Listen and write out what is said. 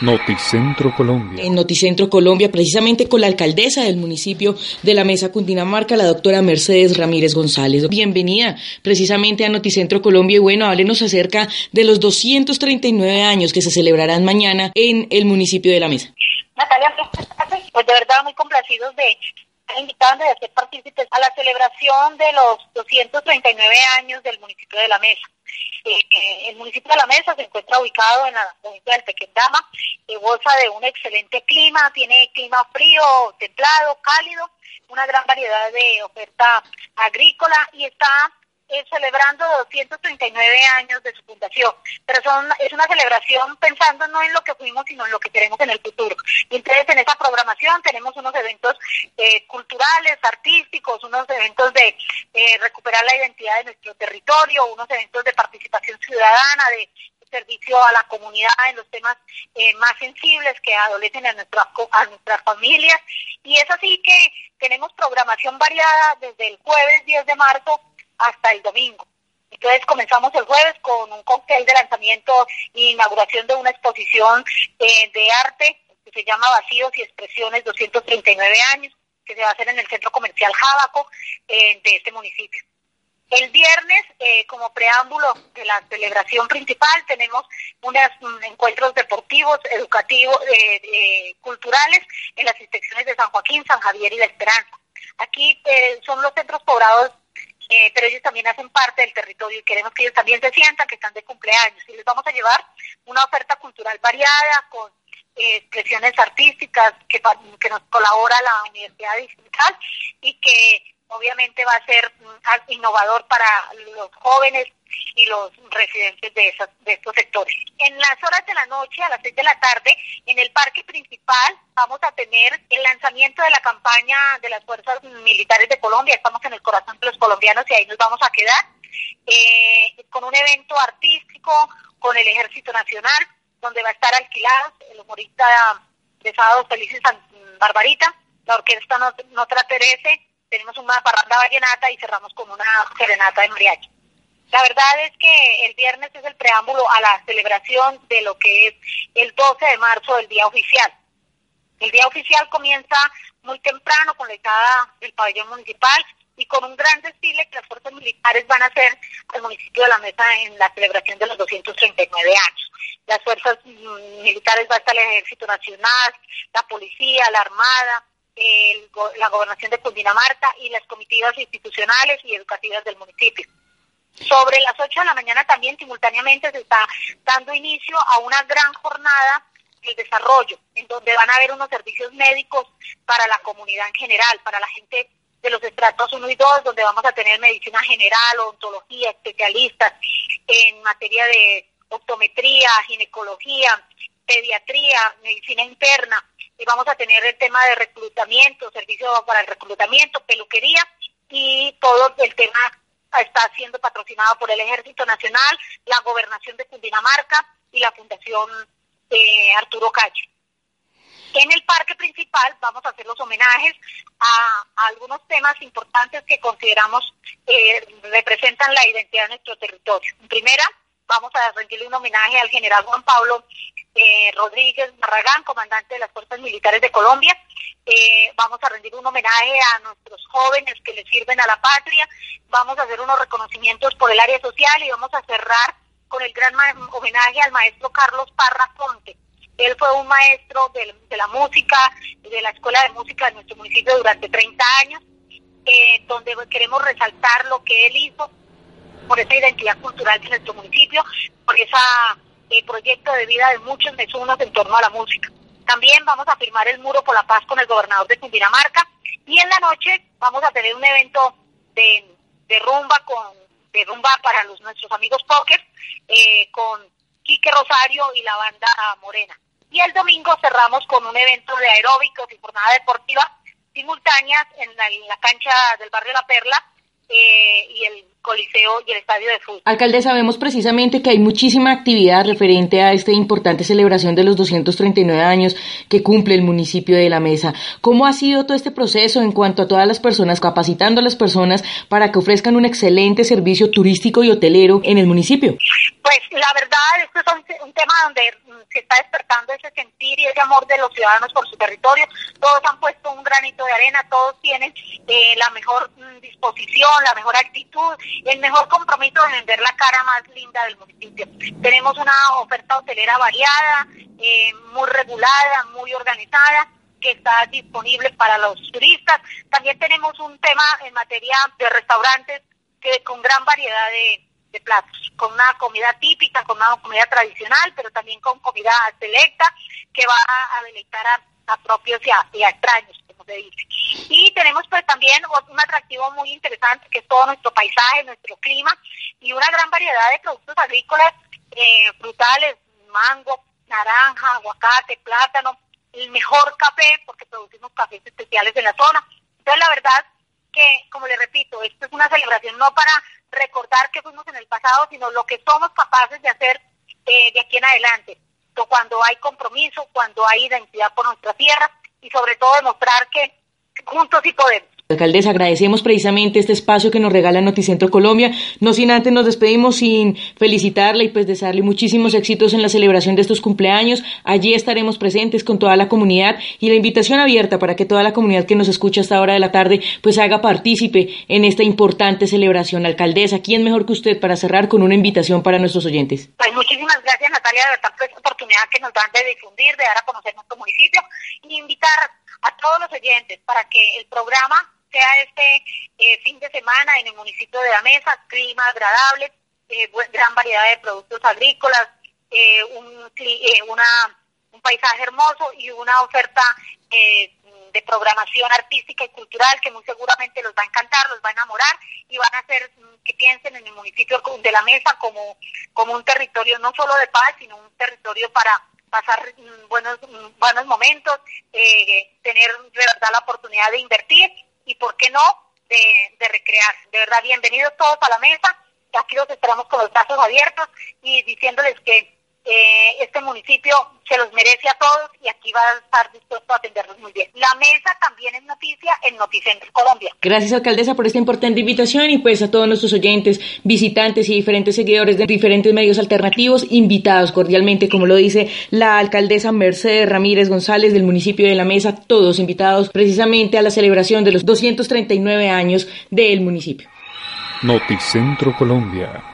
Noticentro Colombia. En Noticentro Colombia, precisamente con la alcaldesa del municipio de la Mesa Cundinamarca, la doctora Mercedes Ramírez González. Bienvenida precisamente a Noticentro Colombia y bueno, háblenos acerca de los 239 años que se celebrarán mañana en el municipio de la Mesa. Natalia, pues de verdad muy complacidos de invitados de ser partícipes a la celebración de los 239 años del municipio de La Mesa. Eh, el municipio de La Mesa se encuentra ubicado en la provincia del Tequendama, que goza de un excelente clima, tiene clima frío, templado, cálido, una gran variedad de oferta agrícola y está eh, celebrando 239 años de su fundación, pero son, es una celebración pensando no en lo que fuimos, sino en lo que queremos en el futuro. Y entonces en esa programación tenemos unos eventos eh, culturales, artísticos, unos eventos de eh, recuperar la identidad de nuestro territorio, unos eventos de participación ciudadana, de servicio a la comunidad en los temas más sensibles que adolecen a nuestras, a nuestras familias. Y es así que tenemos programación variada desde el jueves 10 de marzo hasta el domingo. Entonces comenzamos el jueves con un cóctel de lanzamiento e inauguración de una exposición eh, de arte que se llama Vacíos y Expresiones 239 años, que se va a hacer en el Centro Comercial Jábaco eh, de este municipio. El viernes, eh, como preámbulo de la celebración principal, tenemos unos mm, encuentros deportivos, educativos, culturales en las inspecciones de San Joaquín, San Javier y La Esperanza. Aquí son los centros poblados eh, pero ellos también hacen parte del territorio y queremos que ellos también se sientan que están de cumpleaños. Y les vamos a llevar una oferta cultural variada con eh, expresiones artísticas que, que nos colabora la Universidad Digital y que obviamente va a ser mm, innovador para los jóvenes y los residentes de, esas, de estos sectores. En las horas de la noche, a las seis de la tarde, en el parque principal vamos a tener el lanzamiento de la campaña de las Fuerzas Militares de Colombia. Estamos en el corazón de los colombianos y ahí nos vamos a quedar, eh, con un evento artístico con el Ejército Nacional, donde va a estar alquilado el humorista de Sábados Felices Barbarita, la orquesta Notra Terese, tenemos una parranda vallenata y cerramos con una serenata de mariachi. La verdad es que el viernes es el preámbulo a la celebración de lo que es el 12 de marzo, el día oficial. El día oficial comienza muy temprano con la entrada del pabellón municipal y con un gran desfile que las fuerzas militares van a hacer al municipio de La Mesa en la celebración de los 239 años. Las fuerzas mm, militares va a estar el Ejército Nacional, la Policía, la Armada, la Gobernación de Cundinamarca y las comitivas institucionales y educativas del municipio. Sobre las 8 de la mañana también simultáneamente se está dando inicio a una gran jornada de desarrollo, en donde van a haber unos servicios médicos para la comunidad en general, para la gente de los estratos 1 y 2, donde vamos a tener medicina general, odontología, especialistas en materia de optometría, ginecología, pediatría, medicina interna, y vamos a tener el tema de reclutamiento, servicio para el reclutamiento, peluquería y todo el tema está siendo patrocinado por el Ejército Nacional, la Gobernación de Cundinamarca y la Fundación eh, Arturo Calle. En el parque principal vamos a hacer los homenajes a, algunos temas importantes que consideramos eh, representan la identidad de nuestro territorio. En primera, vamos a rendirle un homenaje al general Juan Pablo eh, Rodríguez Barragán, comandante de las Fuerzas Militares de Colombia, eh, vamos a rendir un homenaje a nuestros jóvenes que le sirven a la patria, vamos a hacer unos reconocimientos por el área social y vamos a cerrar con el gran homenaje al maestro Carlos Parra Ponte. Él fue un maestro de, la música, de la Escuela de Música de nuestro municipio durante 30 años, eh, donde queremos resaltar lo que él hizo por esa identidad cultural de nuestro municipio, por ese eh, proyecto de vida de muchos mesunos en torno a la música. También vamos a firmar el muro por la paz con el gobernador de Cundinamarca y en la noche vamos a tener un evento de, rumba con de rumba para los nuestros amigos póker eh, con Quique Rosario y la banda Morena. Y el domingo cerramos con un evento de aeróbicos y jornada deportiva simultáneas en la, cancha del barrio La Perla eh, y el Coliseo y el Estadio de Fútbol. Alcalde, sabemos precisamente que hay muchísima actividad referente a esta importante celebración de los 239 años que cumple el municipio de La Mesa. ¿Cómo ha sido todo este proceso en cuanto a todas las personas, capacitando a las personas para que ofrezcan un excelente servicio turístico y hotelero en el municipio? Pues la verdad, esto es un, tema donde se está despertando ese sentir y ese amor de los ciudadanos por su territorio. Todos han puesto un granito de arena, todos tienen eh, la mejor mm, disposición, la mejor actitud, el mejor compromiso de vender la cara más linda del municipio. Tenemos una oferta hotelera variada, eh, muy regulada, muy organizada que está disponible para los turistas. También tenemos un tema en materia de restaurantes que con gran variedad de, platos, con una comida típica, con una comida tradicional, pero también con comida selecta que va a deleitar a, propios y a, extraños, como se dice. Y tenemos pues también un atractivo muy interesante que es todo nuestro paisaje, nuestro clima y una gran variedad de productos agrícolas, eh, frutales, mango, naranja, aguacate, plátano, el mejor café, porque producimos cafés especiales en la zona. Entonces, la verdad que, como le repito, esto es una celebración no para recordar que fuimos en el pasado, sino lo que somos capaces de hacer eh, de aquí en adelante. cuando hay compromiso, cuando hay identidad por nuestra tierra y sobre todo demostrar que juntos sí podemos. Alcaldesa, agradecemos precisamente este espacio que nos regala Noticentro Colombia. No sin antes nos despedimos sin felicitarle y pues desearle muchísimos éxitos en la celebración de estos cumpleaños. Allí estaremos presentes con toda la comunidad y la invitación abierta para que toda la comunidad que nos escucha a esta hora de la tarde pues haga partícipe en esta importante celebración. Alcaldesa, ¿quién mejor que usted para cerrar con una invitación para nuestros oyentes? Pues muchísimas gracias Natalia de verdad por esta oportunidad que nos dan de difundir, de dar a conocer nuestro municipio y invitar a todos los oyentes para que el programa sea este eh, fin de semana en el municipio de La Mesa, clima agradable, eh, gran variedad de productos agrícolas, eh, un, una, un paisaje hermoso y una oferta de programación artística y cultural que muy seguramente los va a encantar, los va a enamorar y van a hacer mm, que piensen en el municipio de La Mesa como, como un territorio no solo de paz, sino un territorio para pasar mm, buenos, mm, buenos momentos, tener de verdad la oportunidad de invertir y, ¿por qué no?, de, de recrear. De verdad, bienvenidos todos a la mesa. Aquí los esperamos con los brazos abiertos y diciéndoles que eh, este municipio se los merece a todos y aquí va a estar dispuesto a atenderlos muy bien. La mesa también es noticia en Noticentro Colombia. Gracias, alcaldesa, por esta importante invitación y pues a todos nuestros oyentes, visitantes y diferentes seguidores de diferentes medios alternativos, invitados cordialmente, como lo dice la alcaldesa Mercedes Ramírez González del municipio de La Mesa, todos invitados precisamente a la celebración de los 239 años del municipio. Noticentro Colombia